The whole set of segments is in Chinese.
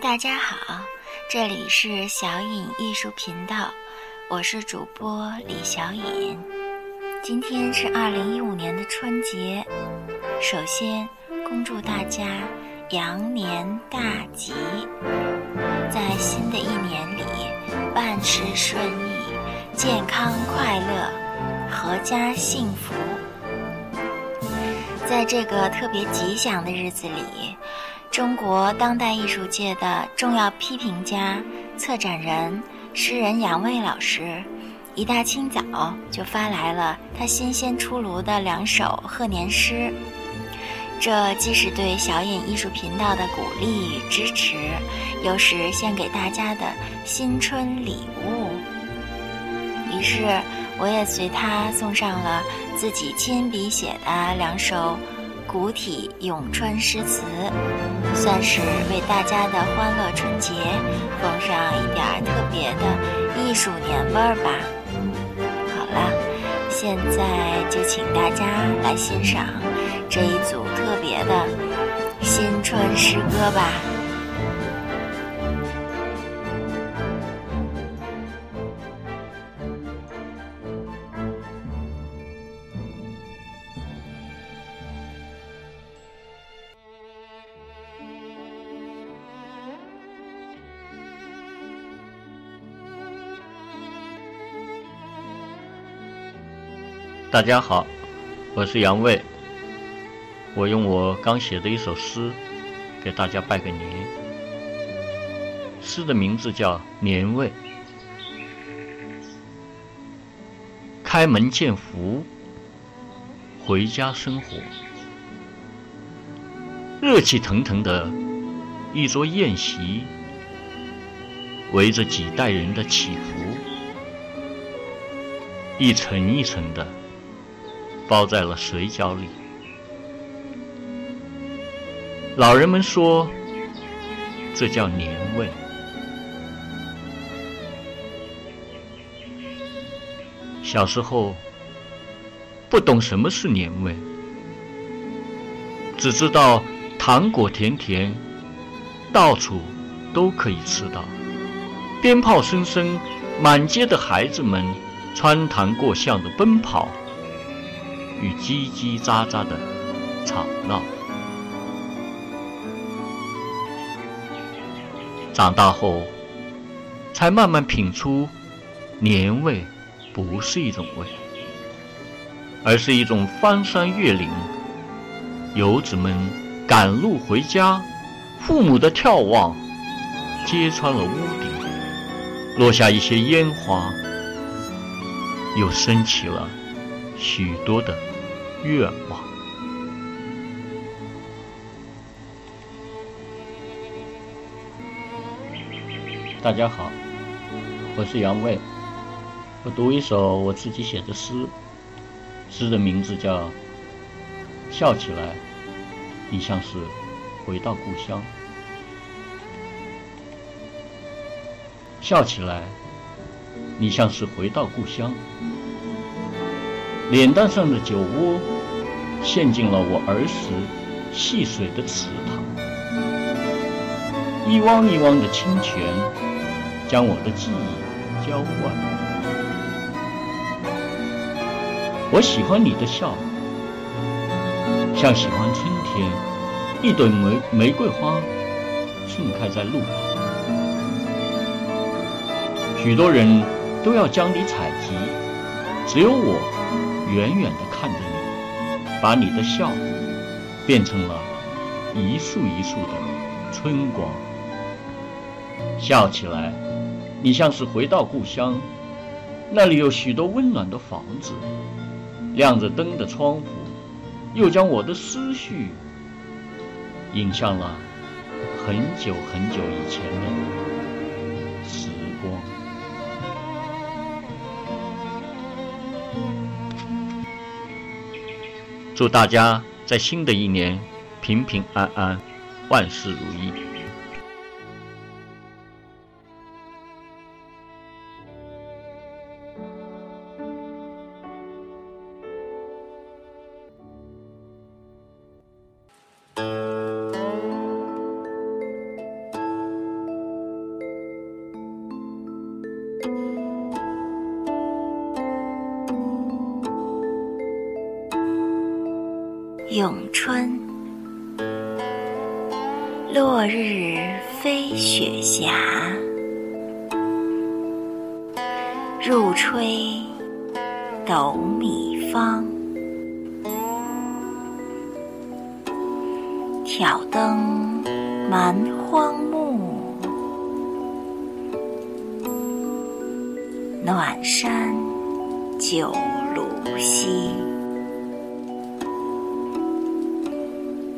大家好，这里是小颖艺术频道，我是主播李小颖。今天是二零一五年的春节，首先恭祝大家羊年大吉，在新的一年里万事顺意、健康快乐、阖家幸福。在这个特别吉祥的日子里。中国当代艺术界的重要批评家、策展人、诗人杨卫老师，一大清早就发来了他新鲜出炉的两首贺年诗。这既是对小影艺术频道的鼓励与支持，又是献给大家的新春礼物。于是，我也随他送上了自己亲笔写的两首。古体咏春诗词，算是为大家的欢乐春节奉上一点特别的艺术年味儿吧。好了，现在就请大家来欣赏这一组特别的新春诗歌吧。大家好，我是杨卫。我用我刚写的一首诗给大家拜个年。诗的名字叫《年味》。开门见福，回家生活，热气腾腾的一桌宴席，围着几代人的祈福，一层一层的。包在了水饺里。老人们说，这叫年味。小时候不懂什么是年味，只知道糖果甜甜，到处都可以吃到；鞭炮声声，满街的孩子们穿堂过巷的奔跑。与叽叽喳喳的吵闹。长大后，才慢慢品出，年味不是一种味，而是一种翻山越岭，游子们赶路回家，父母的眺望，揭穿了屋顶，落下一些烟花，又升起了许多的。愿望。大家好，我是杨卫，我读一首我自己写的诗，诗的名字叫《笑起来，你像是回到故乡》。笑起来，你像是回到故乡。脸蛋上的酒窝，陷进了我儿时戏水的池塘，一汪一汪的清泉，将我的记忆浇灌。我喜欢你的笑，像喜欢春天一朵玫玫瑰花盛开在路旁，许多人都要将你采集，只有我。远远地看着你，把你的笑变成了一束一束的春光。笑起来，你像是回到故乡，那里有许多温暖的房子，亮着灯的窗户，又将我的思绪引向了很久很久以前的祝大家在新的一年平平安安，万事如意。咏春。落日飞雪霞，入吹斗米方。挑灯蛮荒木，暖山酒炉西。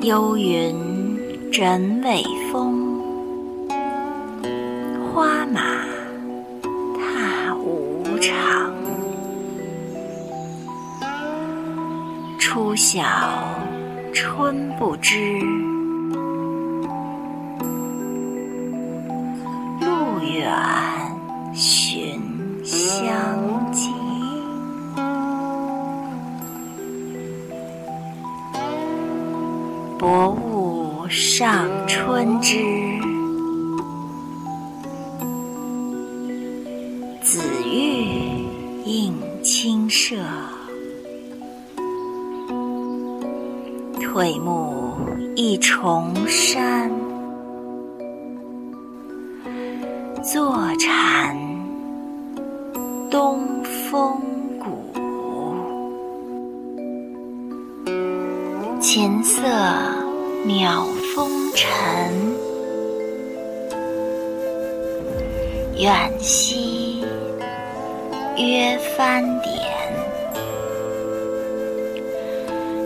幽云枕尾风，花马踏无常。初晓春不知，薄雾上春枝，紫玉映清舍。退暮一重山，坐禅东风琴瑟渺风尘，远兮约翻点。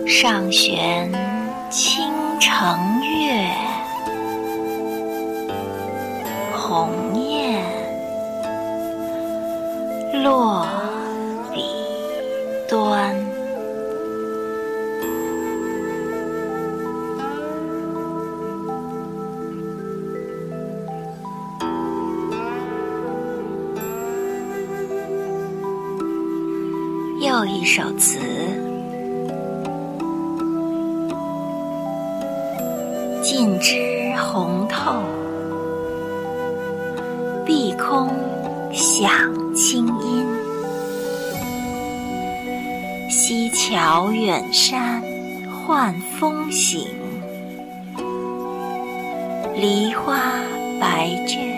上弦倾城月，鸿雁落又一首词。尽知红透，碧空响清音。西桥远山换风行，梨花白卷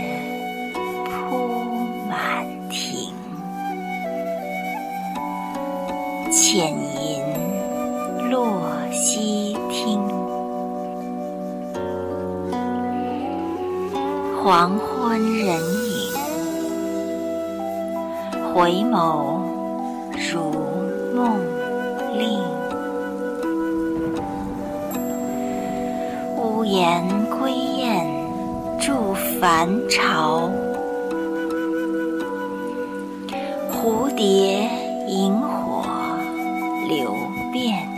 浅吟落西听。黄昏人影，回眸如梦令。屋檐归雁住凡巢，蝴蝶萤火流变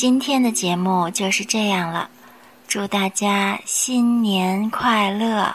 今天的节目就是这样了，祝大家新年快乐！